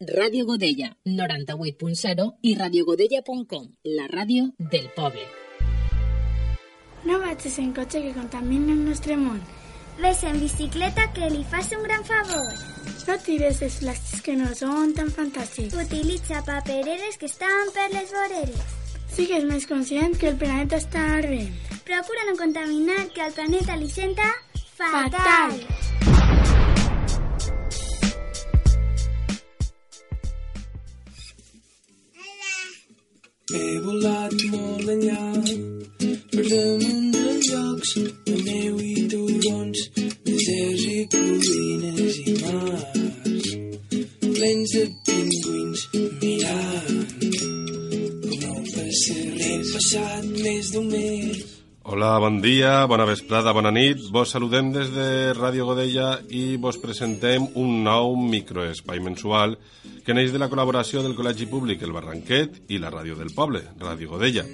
Radio Godella 98.0 i radiogodella.com, la ràdio del poble. No vagis en cotxe que contamina el nostre món. Ves en bicicleta que li fas un gran favor. No tires els plàstics que no són tan fantàstics. Utilitza papereres que estan per les voreres. Sigues més conscient que el planeta està ardent. Procura no contaminar que al planeta li senta fatal. Fatal. Bona vesprada, bona nit. Vos saludem des de Ràdio Godella i vos presentem un nou microespai mensual que neix de la col·laboració del Col·legi Públic El Barranquet i la Ràdio del Poble, Ràdio Godella.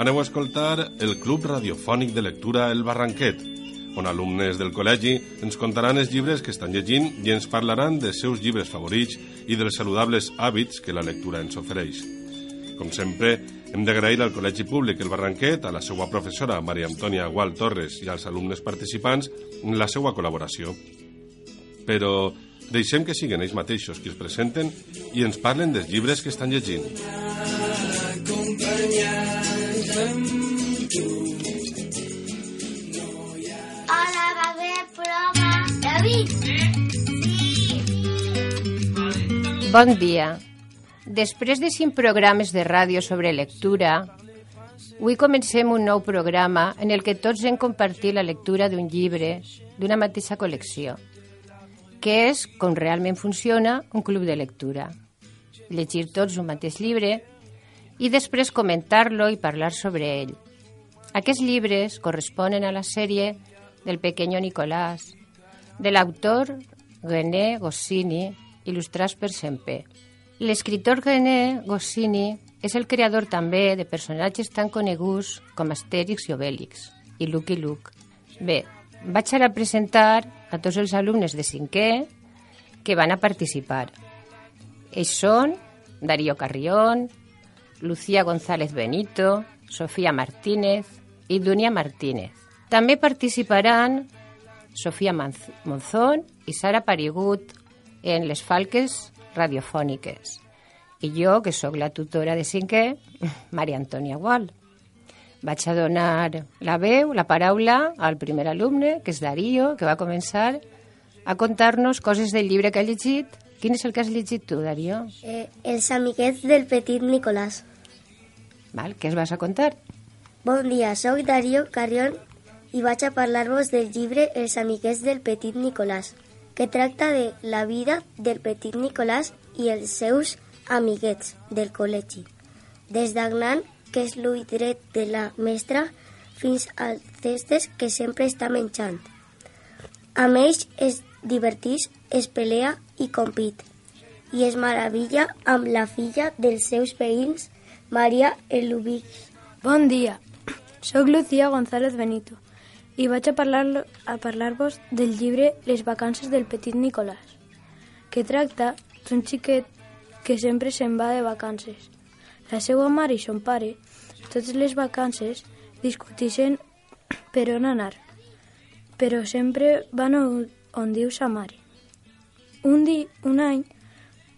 Aneu a escoltar el Club Radiofònic de Lectura El Barranquet, on alumnes del col·legi ens contaran els llibres que estan llegint i ens parlaran dels seus llibres favorits i dels saludables hàbits que la lectura ens ofereix. Com sempre, hem d'agrair al Col·legi Públic El Barranquet, a la seva professora Maria Antònia Gual Torres i als alumnes participants la seva col·laboració. Però deixem que siguin ells mateixos qui es presenten i ens parlen dels llibres que estan llegint. Hola, va bé programa. David! Bon dia. Després de cinc programes de ràdio sobre lectura, avui comencem un nou programa en el que tots hem compartit la lectura d'un llibre d'una mateixa col·lecció, que és com realment funciona un club de lectura. Llegir tots un mateix llibre i després comentar-lo i parlar sobre ell. Aquests llibres corresponen a la sèrie del Pequeño Nicolás, de l'autor René Goscinny, il·lustrats per Semper. L'escriptor René Goscinny és el creador també de personatges tan coneguts com Astèrix i Obèlix i Lucky Luke. Bé, vaig ara presentar a tots els alumnes de cinquè que van a participar. Ells són Darío Carrión, Lucía González Benito, Sofía Martínez i Dunia Martínez. També participaran Sofía Monzón i Sara Parigut en les falques radiofòniques. I jo, que sóc la tutora de cinquè, Maria Antònia Gual. Vaig a donar la veu, la paraula, al primer alumne, que és Darío, que va començar a contar-nos coses del llibre que ha llegit. Quin és el que has llegit tu, Darío? Eh, els amiguets del petit Nicolàs. Val, què es vas a contar? Bon dia, sóc Darío Carrión i vaig a parlar-vos del llibre Els amiguets del petit Nicolàs, que tracta de la vida del petit Nicolàs i els seus amiguets del col·legi. Des d'Agnan, que és l'ull dret de la mestra, fins als testes que sempre està menjant. Amb ells es divertís, es pelea i compit. I es meravella amb la filla dels seus veïns, Maria Elubic. Bon dia, sóc Lucía González Benito i vaig a parlar a parlar-vos del llibre Les vacances del petit Nicolàs, que tracta d'un xiquet que sempre se'n va de vacances. La seva mare i son pare, totes les vacances, discutixen per on anar, però sempre van on, on diu sa mare. Un, di, un any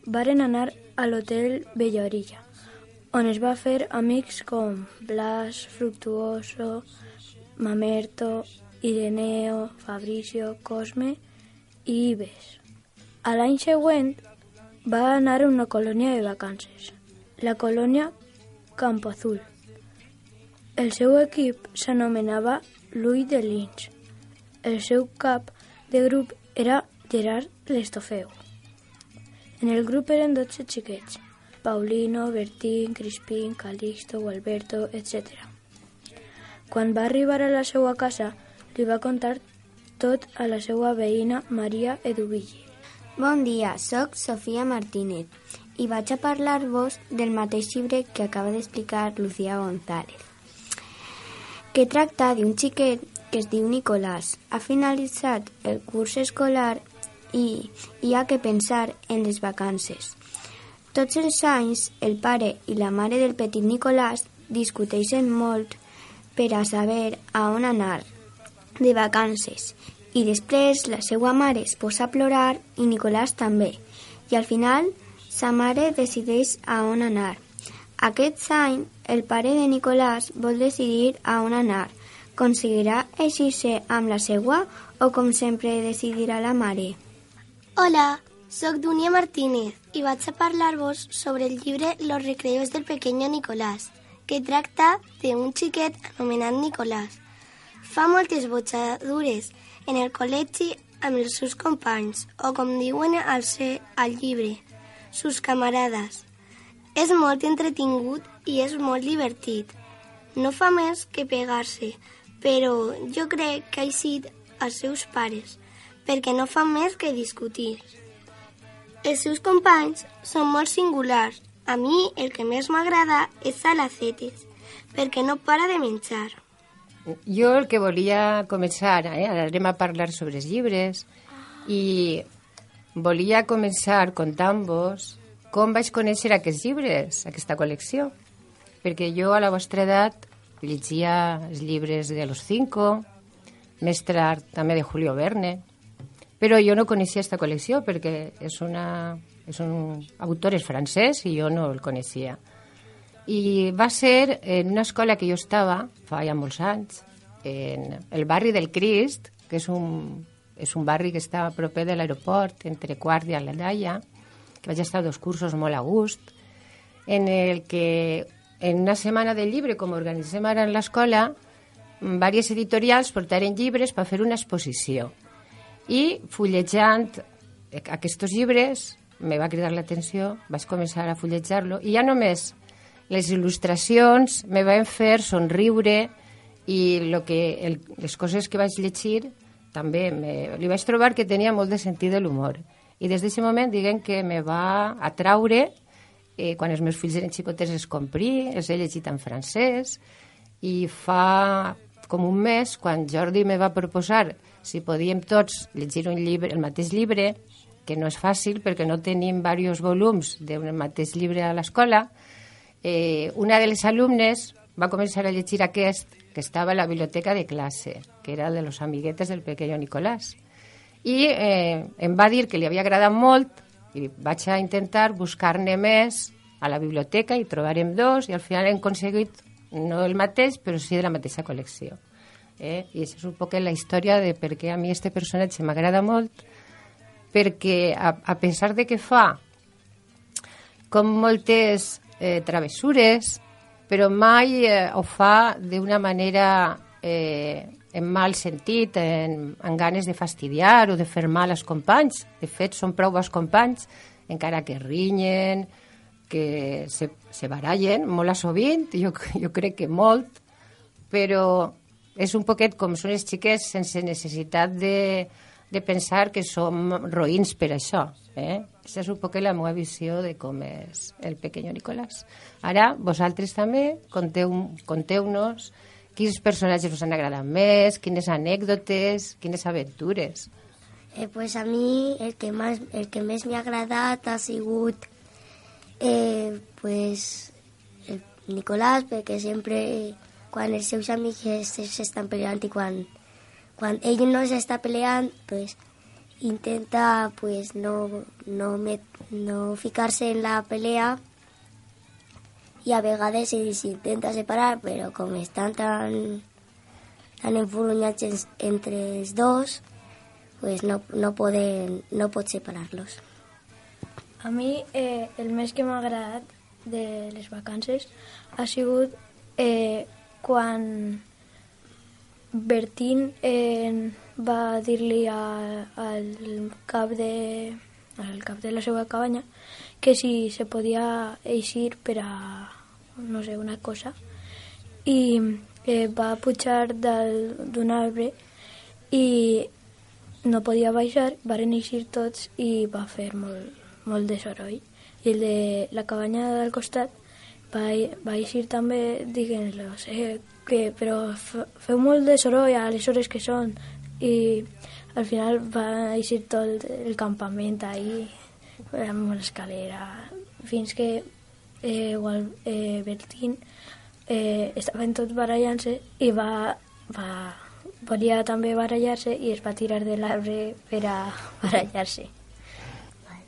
varen anar a l'hotel Bella on es va fer amics com Blas, Fructuoso, Mamerto, Ireneo, Fabricio, Cosme i Ives. A l'any següent va anar a una colònia de vacances, la colònia Campo Azul. El seu equip s'anomenava l'Ull de Lins. El seu cap de grup era Gerard Lestofeu. En el grup eren 12 xiquets, Paulino, Bertín, Crispín, Calixto, Gualberto, etc. Quan va arribar a la seva casa, li va contar tot a la seva veïna Maria Eduvigi. Bon dia, sóc Sofia Martínez i vaig a parlar-vos del mateix llibre que acaba d'explicar Lucía González, que tracta d'un xiquet que es diu Nicolàs. Ha finalitzat el curs escolar i hi ha que pensar en les vacances. Tots els anys, el pare i la mare del petit Nicolàs discuteixen molt per a saber a on anar de vacances i després la seva mare es posa a plorar i Nicolàs també. I al final, sa mare decideix a on anar. Aquest any, el pare de Nicolàs vol decidir a on anar. Conseguirà eixir-se amb la seva o com sempre decidirà la mare? Hola, sóc Dunia Martínez i vaig a parlar-vos sobre el llibre Los recreos del pequeño Nicolás, que tracta d'un xiquet anomenat Nicolás. Fa moltes botxadures en el col·legi amb els seus companys, o com diuen al, ser, al llibre, sus camarades. És molt entretingut i és molt divertit. No fa més que pegar-se, però jo crec que ha eixit als seus pares, perquè no fan més que discutir. Els seus companys són molt singulars. A mi el que més m'agrada és Salacetes, perquè no para de menjar. Jo el que volia començar, eh, ara anem a parlar sobre els llibres, i volia començar contant-vos com vaig conèixer aquests llibres, aquesta col·lecció. Perquè jo a la vostra edat llegia els llibres de Los Cinco, més tard també de Julio Verne, però jo no coneixia aquesta col·lecció perquè és, una, és un autor és francès i jo no el coneixia. I va ser en una escola que jo estava, fa ja molts anys, en el barri del Crist, que és un, és un barri que està a proper de l'aeroport, entre Quart i Aladaya, que vaig estar dos cursos molt a gust, en el que en una setmana del llibre, com organitzem ara en l'escola, diverses editorials portaren llibres per fer una exposició. I fullejant aquests llibres me va cridar l'atenció, vaig començar a fullejar-lo i ja només les il·lustracions me van fer somriure i lo que, el, les coses que vaig llegir també me, li vaig trobar que tenia molt de sentit de l'humor. I des d'aquest moment, diguem que me va atraure eh, quan els meus fills eren xicotets els comprí, els he llegit en francès i fa com un mes, quan Jordi me va proposar si podíem tots llegir un llibre, el mateix llibre, que no és fàcil perquè no tenim diversos volums d'un mateix llibre a l'escola, eh, una de les alumnes va començar a llegir aquest que estava a la biblioteca de classe, que era de los amiguetes del pequeño Nicolás. I eh, em va dir que li havia agradat molt i vaig a intentar buscar-ne més a la biblioteca i trobarem dos i al final hem aconseguit no el mateix, però sí de la mateixa col·lecció. Eh? I això és un poc la història de per què a mi este personatge m'agrada molt, perquè a, a pesar de que fa com moltes eh, travessures, però mai eh, ho fa d'una manera eh, en mal sentit, en, en ganes de fastidiar o de fer mal als companys. De fet, són prou bons companys, encara que rinyen, que se, se barallen molt a sovint, jo, jo crec que molt, però és un poquet com són els xiquets sense necessitat de, de pensar que som roïns per això. Eh? Aquesta és un poc la meva visió de com és el pequeño Nicolás. Ara, vosaltres també, conteu-nos conteu quins personatges us han agradat més, quines anècdotes, quines aventures. Eh, pues a mi el que, más, el que més m'ha agradat ha sigut eh, pues, el Nicolás, perquè sempre quan els seus amics s'estan peleant i quan, quan ell no s'està peleant, pues, intenta pues, no, no, met, no ficar-se en la pelea i a vegades s'intenta separar, però com estan tan, tan enfurrunyats entre els dos, pues no, no, poden, no pot separar-los. A mi eh, el més que m'ha agradat de les vacances ha sigut eh, quan Bertín eh, va dir-li al cap de al cap de la seva cabanya, que si se podia eixir per a, no sé, una cosa. I eh, va pujar d'un arbre i no podia baixar, van eixir tots i va fer molt, molt de soroll. I el de la cabanya del costat va, va eixir també dient-los eh, que però fe- feu molt de soroll a les hores que són i al final va eixir tot el, el campament ahí amb escalera fins que eh, igual, eh, Bertín eh, estaven tots barallant-se i va, va, volia també barallar-se i es va tirar de l'arbre per a barallar-se.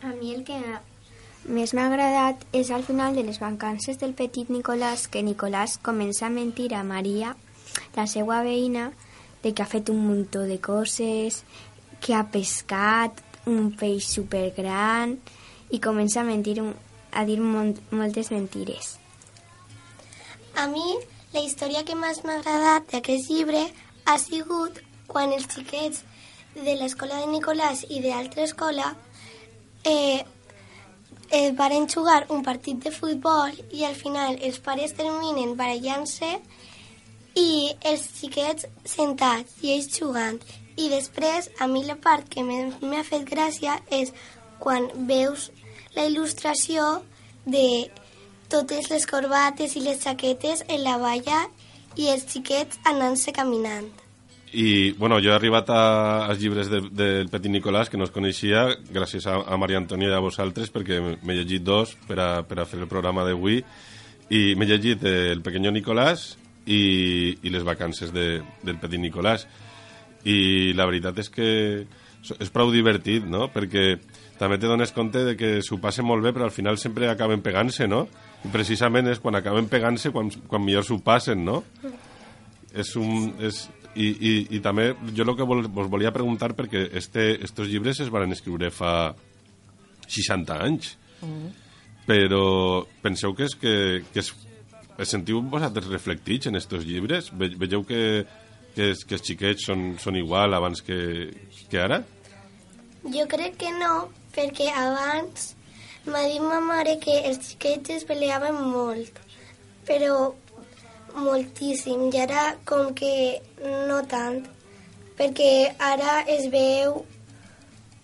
A mi el que més m'ha agradat és al final de les vacances del petit Nicolàs que Nicolàs comença a mentir a Maria, la seva veïna, de que ha fet un muntó de coses, que ha pescat un peix supergran i comença a mentir un, a dir moltes mentires. A mi, la història que més m'ha agradat d'aquest llibre ha sigut quan els xiquets de l'escola de Nicolàs i d'altra escola eh, eh, varen jugar un partit de futbol i al final els pares terminen barallant-se i els xiquets sentats i ells jugant. I després, a mi la part que m'ha fet gràcia és quan veus la il·lustració de totes les corbates i les jaquetes en la valla i els xiquets anant-se caminant. I, bueno, jo he arribat a, als llibres de, del Petit Nicolàs, que no els coneixia, gràcies a, a Maria Antònia i a vosaltres, perquè m'he llegit dos per a, per a fer el programa d'avui, i m'he llegit El Pequeño Nicolàs i, i Les vacances de, del Petit Nicolàs. I la veritat és que és prou divertit, no?, perquè també te dones compte de que s'ho passen molt bé, però al final sempre acaben pegant-se, no? I precisament és quan acaben pegant-se quan, quan millor s'ho passen, no? és un... És, i, i, I també jo el que vol, vos volia preguntar perquè este, estos llibres es van escriure fa 60 anys però penseu que és que, que es, es sentiu vosaltres reflectits en estos llibres? Ve, veieu que, que, es, que els xiquets són, són igual abans que, que ara? Jo crec que no, perquè abans m'ha dit ma mare que els xiquets es peleaven molt, però moltíssim, i ara com que no tant, perquè ara es veu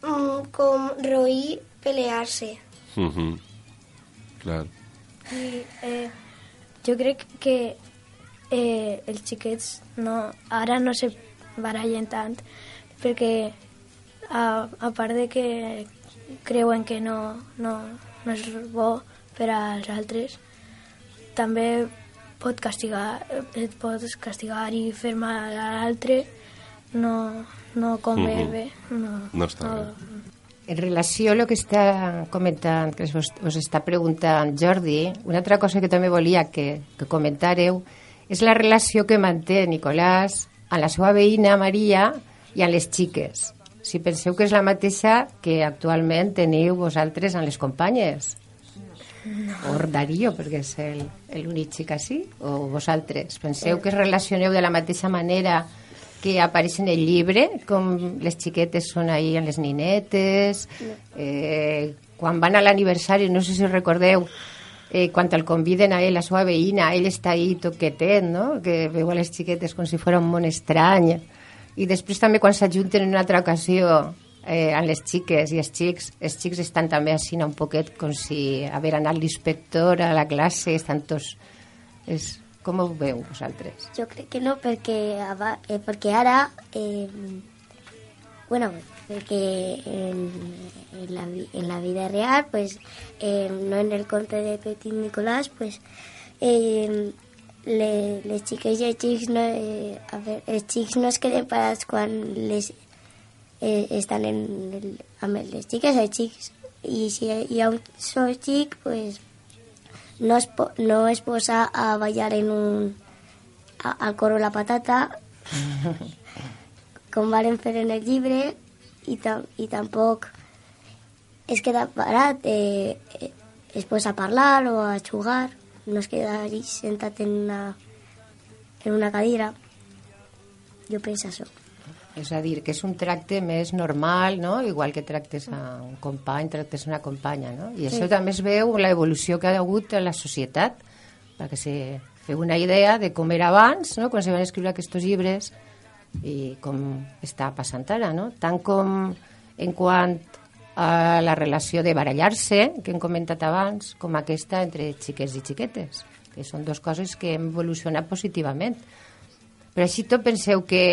mm, com roí pelear-se. Uh -huh. Clar. I, eh, jo crec que eh, els xiquets no, ara no se barallen tant perquè a, a part de que creuen que no, no, no és bo per als altres també pot castigar et pots castigar i fer mal a l'altre no, no convé Mhm. bé no, No està bé. En relació a el que està comentant, que us, us està preguntant Jordi, una altra cosa que també volia que, que comentàreu és la relació que manté Nicolàs amb la seva veïna Maria i amb les xiques. Si penseu que és la mateixa que actualment teniu vosaltres amb les companyes. No. O Darío, perquè és el- l'únic xic així, o vosaltres. Penseu que es relacioneu de la mateixa manera que apareix en el llibre, com les xiquetes són ahí amb les ninetes, eh, quan van a l'aniversari, no sé si recordeu, eh, quan el conviden a ell, la seva veïna, ell està ahí toquetet, no? que veu a les xiquetes com si fos un món estrany. I després també quan s'ajunten en una altra ocasió eh, amb les xiques i els xics, els xics estan també així un poquet com si haver anat l'inspector a la classe, estan tots... És, com ho veu vosaltres? Jo crec que no, perquè, eh, perquè ara... Eh, bueno, perquè en, en, la, en la vida real, pues, eh, no en el conte de Petit Nicolás, pues, eh, le, les xiques i els xics no, eh, a veure, els xics no es queden parats quan les, eh, estan en el, amb les xiques els xics i si hi ha un sol xic pues, no es, po- no es posa a ballar en un a- al coro la patata com varen fer en el llibre i, tam i tampoc es queda parat eh, eh, es posa a parlar o a jugar no es queda allí sentat en una, en una cadira. Jo penso això És a dir, que és un tracte més normal, no? Igual que tractes a un company, tractes a una companya, no? I això també es veu en l'evolució que ha hagut en la societat, perquè se feu una idea de com era abans, no? quan se van escriure aquests llibres i com està passant ara, no? Tant com en quant a la relació de barallar-se, que hem comentat abans, com aquesta entre xiquets i xiquetes, que són dues coses que hem evolucionat positivament. Però així tot penseu que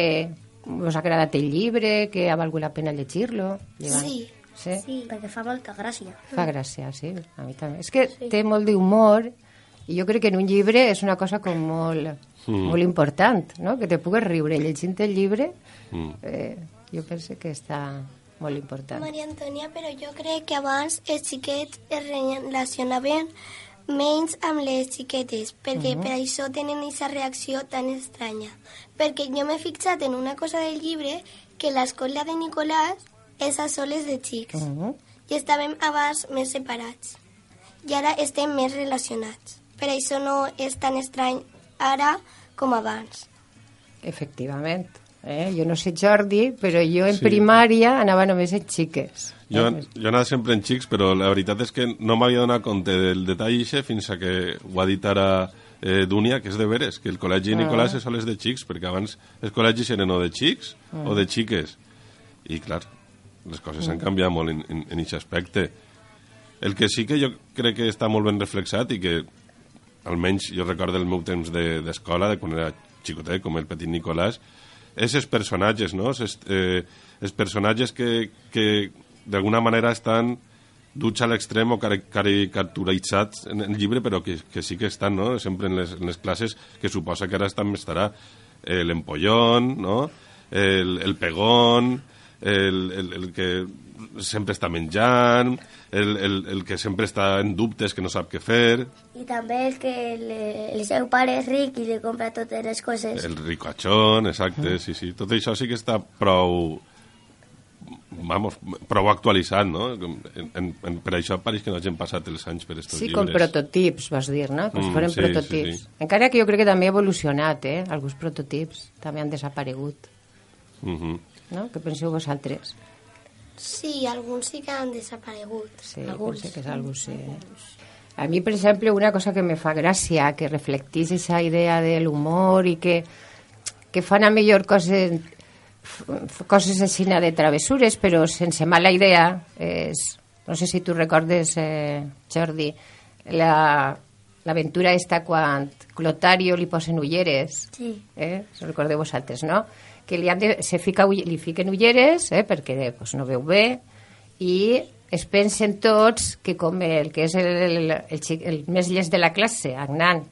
us ha agradat el llibre, que ha valgut la pena llegir-lo? Sí. Sí? Sí, perquè fa molta gràcia. Fa gràcia, sí, a mi també. És que té molt d'humor i jo crec que en un llibre és una cosa com molt, mm. molt important, no? Que te pugues riure llegint el llibre, mm. eh, jo penso que està molt important. Maria Antònia, però jo crec que abans els xiquets es relacionaven menys amb les xiquetes, perquè Mhm. per això tenen aquesta reacció tan estranya. Perquè jo m'he fixat en una cosa del llibre que l'escola de Nicolàs és a soles de xics Mhm. i estàvem abans més separats. I ara estem més relacionats. Per això no és tan estrany ara com abans. Efectivament. Eh? Jo no sé Jordi, però jo en Sí. primària anava només en xiques. Jo, jo anava sempre en xics, però la veritat és que no m'havia donat compte del detall ixe fins a que ho ha dit ara eh, Dúnia, que és de veres, que el col·legi Ah. Nicolàs és sols de xics, perquè abans els col·legis eren o de xics Ah. o de xiques. I, clar, les coses han canviat molt en, en, en aquest aspecte. El que sí que jo crec que està molt ben reflexat i que almenys jo recordo el meu temps de- d'escola, de, de quan era xicotet, com el petit Nicolàs, és els personatges, no? Els, eh, els personatges que, que d'alguna manera estan duts a l'extrem o cari- caricaturitzats en el llibre, però que, que sí que estan, no? Sempre en les, en les classes, que suposa que ara també estarà eh, l'empollón, no? El, el pegón, el, el, el que sempre està menjant, el, el, el que sempre està en dubtes, que no sap què fer, I també el que le, el seu pare és ric i li compra totes les coses. el ricachón, exacte, sí, sí. Tot això sí que està prou vamos, prou actualitzat, no? En, en, en, per això pareix que no hagin passat els anys per estos Sí, llibres. com prototips, vas dir, no? Com si Mm, foren sí, prototips. sí, sí. Encara que jo crec que també ha evolucionat, eh? Alguns prototips també han desaparegut, Mhm. no? Què penseu vosaltres? Sí, alguns sí que han desaparegut. Sí, penso que és algo sí. A mi, per exemple, una cosa que me fa gràcia, que reflectís aquesta idea de l'humor i que, que fan a millor coses, coses així de travessures, però sense mala idea, és, no sé si tu recordes, eh, Jordi, la, l'aventura esta quan Clotario li posen ulleres, Sí. eh? Ho recordeu vosaltres, no? Que li, han de, se fica, li fiquen ulleres eh? perquè pues, no veu bé i es pensen tots que com el que és el, el, el, el més llest de la classe, Agnan,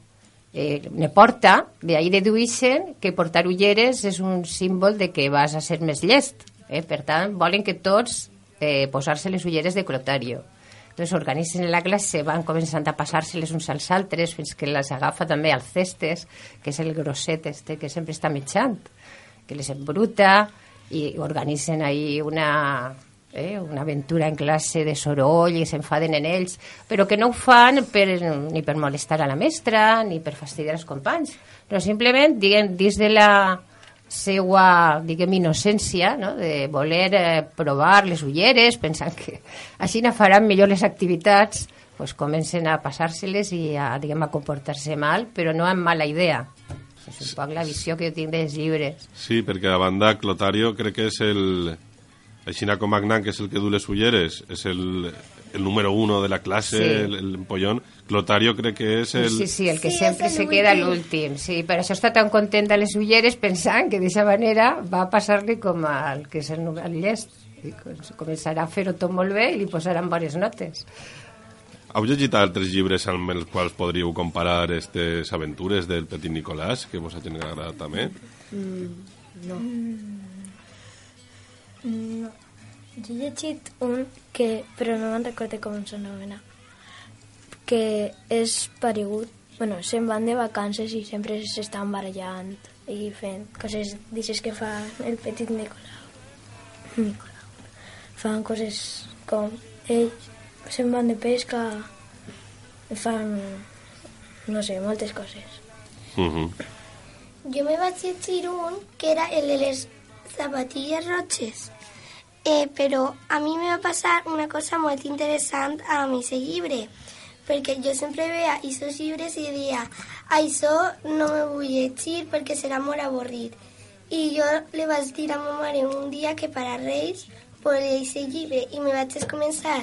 eh, ne porta, d'ahir deduïxen que portar ulleres és un símbol de que vas a ser més llest. Eh? Per tant, volen que tots eh, posar-se les ulleres de Clotario. Entonces organitzen la classe, van començant a passar-se-les uns als altres fins que les agafa també al cestes, que és el grosset este que sempre està mitjant, que les embruta i organitzen ahí una, eh, una aventura en classe de soroll i s'enfaden en ells, però que no ho fan per, ni per molestar a la mestra ni per fastidiar els companys, però simplement diguem, dins de la seua, diguem, innocència, no? de voler eh, provar les ulleres, pensant que així no faran millor les activitats, pues comencen a passar-se-les i a, diguem, a comportar-se mal, però no amb mala idea. És un poc la visió que jo tinc dels llibres. Sí, perquè a banda Clotario crec que és el... Aixina com Agnan, que és el que du les ulleres, és el, el número uno de la classe, Sí. el, el empollón. Clotario crec que és el... Sí, sí, el que Sí, sempre se queda últim. l'últim. Sí, per això està tan content de les ulleres pensant que d'aquesta manera va passar-li com al que és el, el llest. I com- començarà a fer-ho tot molt bé i li posaran bones notes. Heu llegit altres llibres amb els quals podríeu comparar aquestes aventures del petit Nicolàs, que vos hagin agradat també? No. Jo he llegit un que, però no me'n recordo com s'anomena, que és paregut, bueno, se'n van de vacances i sempre s'estan barallant i fent coses d'aixes que fa el petit Nicolau. Nicolau. Fan coses com ells se'n van de pesca, fan, no sé, moltes coses. Uh -huh. Jo me vaig llegir un que era el de les zapatilles roges. Eh, però a mi me va passar una cosa molt interessant amb aquest llibre, perquè jo sempre veia aquests llibres i deia això no me vull llegir perquè serà molt avorrit. I jo li vaig dir a ma mare un dia que per a Reis volia aquest llibre i me vaig començar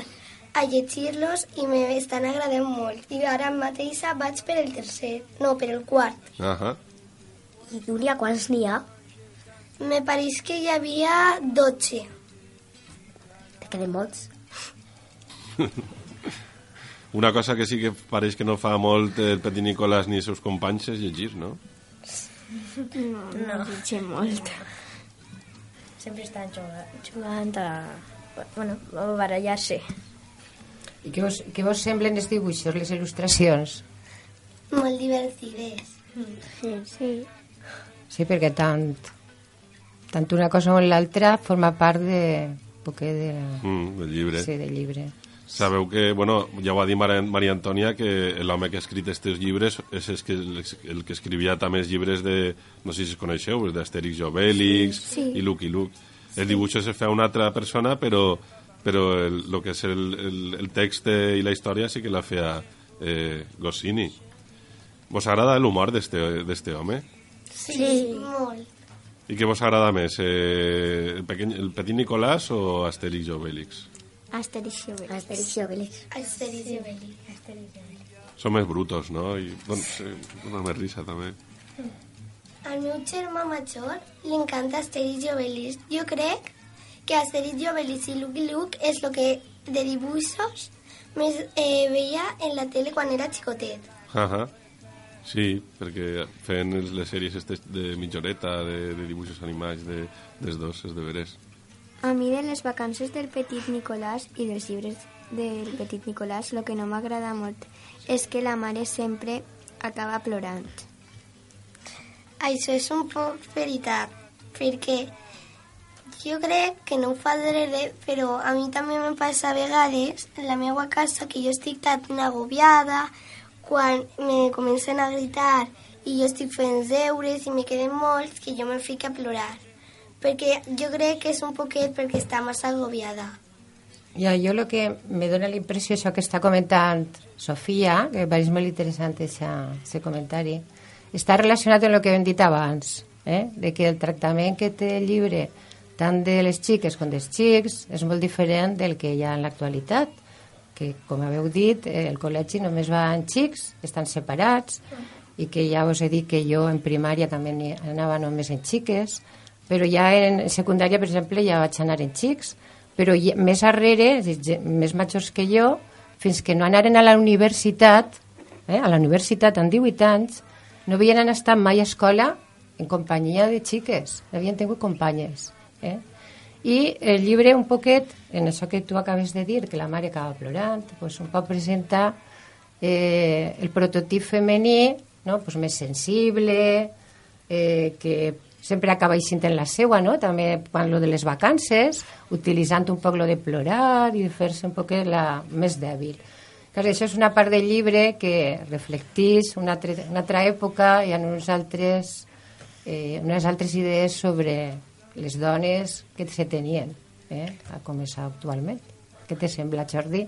a llegir-los i me estan agradant molt. I ara mateix vaig per el tercer, no, per el quart. Ahà. I Júlia, quants n'hi ha? Me pareix que hi havia 12. Te queden molts. Una cosa que sí que pareix que no fa molt el petit Nicolàs ni els seus companys és llegir, no? No, no, llegim molt. Sempre estan jugant, jugant a... Bueno, a barallar-se. I què vos, què vos semblen els dibuixos, les il·lustracions? Molt divertides. Sí, sí. Sí, perquè tant, tant una cosa com l'altra forma part de... Poquet de... Mm, del llibre. Sí, del llibre. Sabeu que, bueno, ja ho va dir Maria, Maria Antònia, que l'home que ha escrit aquests llibres és el que, el que escrivia també els llibres de, no sé si es coneixeu, d'Astèrix i Obèlix Sí, sí. i Lucky Luke. Els dibuixos es feia una altra persona, però, però el, el que és el, el, el text i la història sí que la feia eh, Goscinny. Vos agrada l'humor d'este home? Sí, sí. molt. I què vos agrada més, eh, el, pequeñ, el petit Nicolàs o Astèrix i Obèlix? Asterix i Obelix. Asterix i Obelix. Asterix i Obelix. Són més brutos, no? I doncs, eh, dona més risa, també. Al meu germà major li encanta Asterix i Obelix. Jo crec que Asterix i Obelix i Lucky Luke és el que de dibuixos més eh, veia en la tele quan era xicotet. Ahà. Sí, perquè els- les sèries de mitjoreta, de, de dibuixos animats, de, dels dos, és de veres. A mi de les vacances del petit Nicolàs i dels llibres del petit Nicolàs el que no m'agrada molt és que la mare sempre acaba plorant. Això és un poc veritat, perquè jo crec que no ho fa adrede, però a mi també me passa a vegades en la meva casa que jo estic tan agobiada quan me comencen a gritar i jo estic fent deures i me queden molts que jo me fico a plorar. Perquè jo crec que és un poquet perquè està massa agobiada. Ja, jo el que me dona la impressió, això que està comentant Sofia, que me pareix molt interessant aquest comentari, està relacionat amb el que hem dit abans, eh? de que el tractament que té el llibre tant de les xiques com dels xics és molt diferent del que hi ha en l'actualitat que, com haveu dit, eh, el col·legi només va en xics, estan separats, i que ja us he dit que jo en primària també anava només en xiques, però ja en secundària, per exemple, ja vaig anar en xics, però ja, més arrere, més majors que jo, fins que no anaren a la universitat, eh, a la universitat amb 18 anys, no havien estat mai a escola en companyia de xiques, no havien tingut companyes. Eh? I el llibre un poquet, en això que tu acabes de dir, que la mare acaba plorant, pues un pot presentar eh, el prototip femení no? pues més sensible, eh, que sempre acaba eixint en la seua, no? també quan lo de les vacances, utilitzant un poc lo de plorar i de fer-se un poc la més dèbil. Clar, això és una part del llibre que reflectís una, altra, una altra època i en uns altres, eh, unes altres idees sobre les dones que se tenien eh, a com és actualment. Què te sembla, Jordi?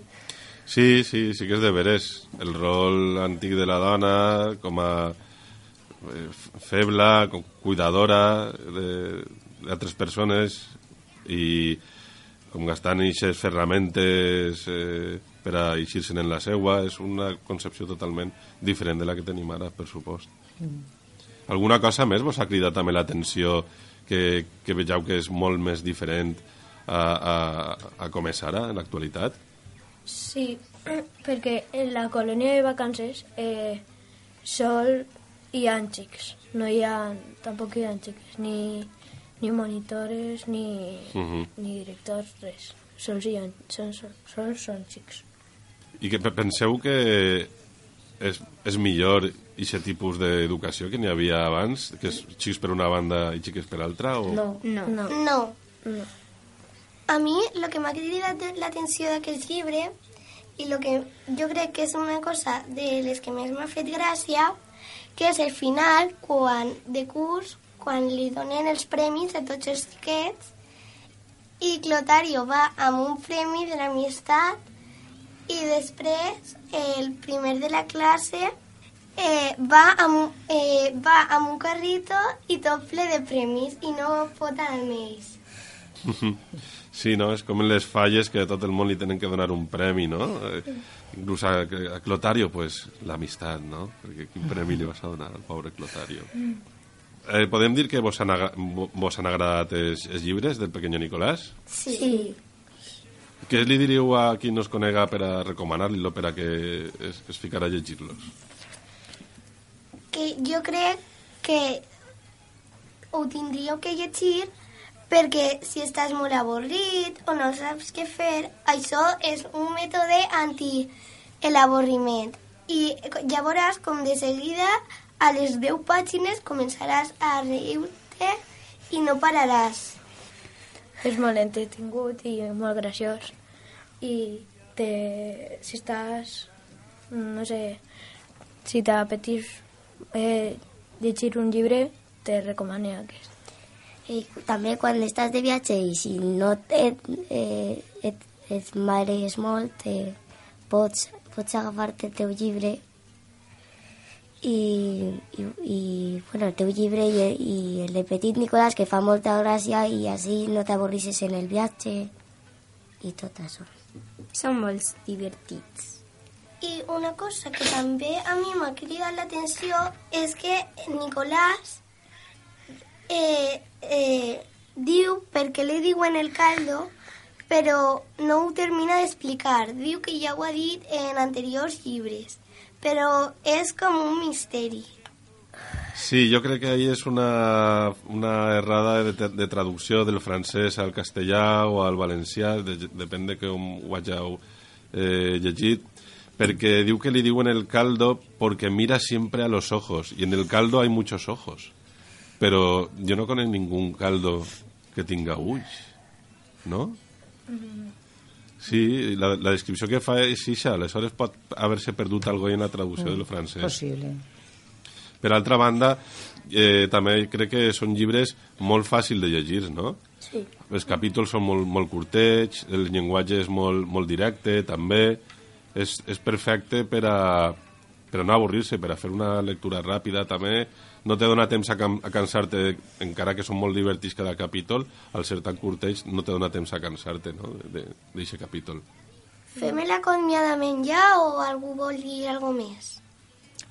Sí, sí, sí que és de veres. El rol antic de la dona com a eh, feble, com cuidadora de- d'altres persones i com gastant aquestes ferramentes eh, per a eixir-se'n en la seua és una concepció totalment diferent de la que tenim ara, per supost. Alguna cosa més vos ha cridat també l'atenció que, que vegeu que és molt més diferent a, a, a com és ara, en l'actualitat? Sí, perquè en la colònia de vacances eh, sol hi ha xics, no hi ha, tampoc hi ha xiques, ni, ni monitores, ni, Mhm. ni directors, res. Sols hi ha, són, sols són xics. I que pe- penseu que és, és millor aquest tipus d'educació que n'hi havia abans, que és xics per una banda i xiques per altra? O... No, No. no. No. no. A mi el que m'ha cridat l'atenció d'aquest llibre i el que jo crec que és una cosa de les que més m'ha fet gràcia que és el final quan de curs quan li donen els premis a tots els xiquets i Clotario va amb un premi de l'amistat i després el primer de la classe eh, va, amb, eh, va amb un carrito i tot ple de premis i no pot anar amb ells. Sí, no? És com en les falles que a tot el món li tenen que donar un premi, no? Eh, inclús a, a Clotario, pues, l'amistat, no? Perquè quin premi li vas a donar al pobre Clotario? Eh, podem dir que vos han, vos han agradat els, els llibres del pequeño Nicolás? Sí. Sí. Què li diríeu a qui no es conega per a recomanar-li-lo per a que es, es ficarà a llegir-los? Que jo crec que ho tindríeu que llegir perquè si estàs molt avorrit o no saps què fer, això és un mètode anti l'avorriment. I ja veuràs com de seguida a les 10 pàgines començaràs a riure i no pararàs. És molt entretingut i molt graciós. I te, si estàs, no sé, si t'apetís eh, llegir un llibre, te recomano aquest. I també quan estàs de viatge i si no et, eh, et, et marees molt, eh, pots, pots agafar-te el teu llibre i, i, i bueno, el teu llibre i, i el de Petit Nicolàs que fa molta gràcia i així no t'avorrisses en el viatge i tot això. Són molt divertits. I una cosa que també a mi m'ha cridat l'atenció és que Nicolás eh, eh, diu per què li diuen el caldo, però no ho termina d'explicar. Diu que ja ho ha dit en anteriors llibres, però és com un misteri. Sí, jo crec que ahí és una, una errada de, de, traducció del francès al castellà o al valencià, de, depèn de com ho hàgiu eh, llegit, perquè diu que li diuen el caldo porque mira siempre a los ojos, y en el caldo hay muchos ojos. Però jo no conec ningún caldo que tinga ulls, no? Sí, la, la descripció que fa és ixa, aleshores pot haver-se perdut algo en la traducció del francès. Possible. Per altra banda, eh, també crec que són llibres molt fàcils de llegir, no? Sí. Els capítols són molt, molt curtets, el llenguatge és molt, molt directe, també. És, és perfecte per a, per a no avorrir-se, per a fer una lectura ràpida, també. No te dona temps a, can, a cansar-te, encara que són molt divertits cada capítol, al ser tan curtets no te dona temps a cansar-te no? d'aquest capítol. Fem l'acomiadament ja o algú vol dir alguna més?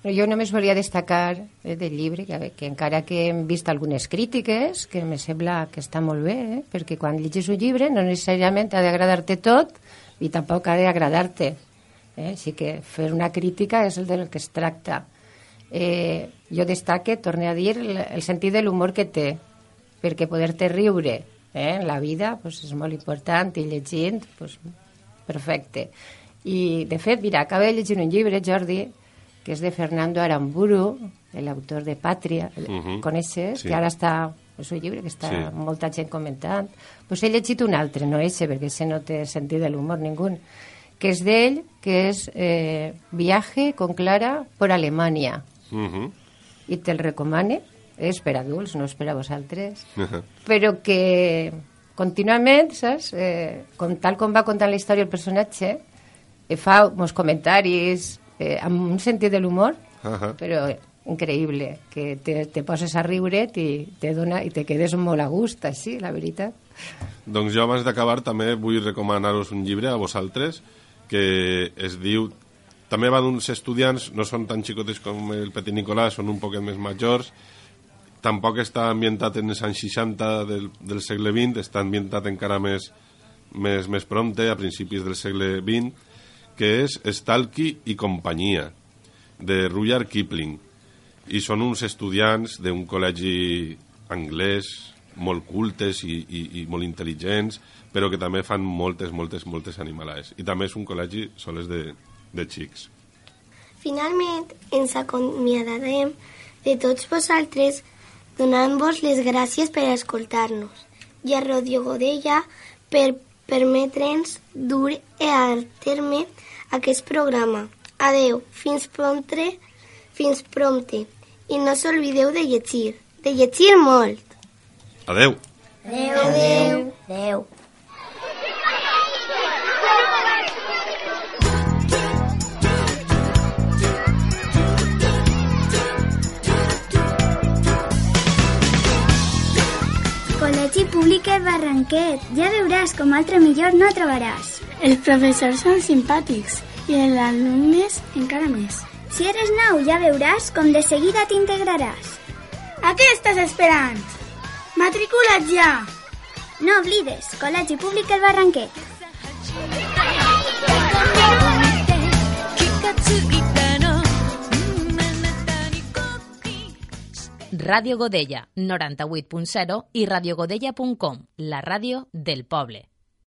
Però jo només volia destacar eh, del llibre que, que encara que hem vist algunes crítiques, que me sembla que està molt bé, eh? perquè quan llegis un llibre no necessàriament ha d'agradar-te tot i tampoc ha d'agradar-te. Eh? Així que fer una crítica és el del que es tracta. Eh, jo destaque, torne a dir, el, el sentit de l'humor que té, perquè poder-te riure eh? en la vida pues, és molt important i llegint, pues, perfecte. I, de fet, mira, acabo de llegir un llibre, Jordi, que és de Fernando Aramburu, l'autor de Pàtria, uh Mhm. coneixes? Sí. Que ara està, és un llibre que està Sí. molta gent comentant. Pues he llegit un altre, no ese, perquè ese no té sentit de l'humor ningú, que és d'ell, que és eh, Viaje con Clara por Alemanya. Uh -huh. I te'l recomane, és per adults, no és per a vosaltres però que contínuament, saps? Eh, com, tal com va contant la història el personatge, eh, fa uns comentaris eh, amb un sentit de l'humor, Ahà. però increïble, que te, te poses a riure i te dona i te quedes molt a gust, així, la veritat. Doncs jo abans d'acabar també vull recomanar-vos un llibre a vosaltres que es diu també va d'uns estudiants, no són tan xicotes com el Petit Nicolàs, són un poquet més majors tampoc està ambientat en els anys 60 del, del segle XX, està ambientat encara més, més, més prompte, a principis del segle XX, que és Stalky i companyia, de Rudyard Kipling. I són uns estudiants d'un col·legi anglès, molt cultes i, i, i molt intel·ligents, però que també fan moltes, moltes, moltes animalades. I també és un col·legi soles de, de xics. Finalment, ens acomiadarem de tots vosaltres donant-vos les gràcies per escoltar-nos i a Radio Godella per permetre'ns dur a terme aquest programa. Adeu, fins prompte, fins prompte. I no s'oblideu de llegir. de llegir molt. Adeu. Adeu. Adeu. Adeu. Col·legi Públic El Barranquet. Ja veuràs com altre millor no trobaràs. Els professors són simpàtics i els alumnes encara més. Si eres nou, ja veuràs com de seguida t'integraràs. A què estàs esperant? Matricula't ja! No oblides, Col·legi Públic El Barranquet. Ràdio Godella, 98.0 i radiogodella.com, la ràdio del poble.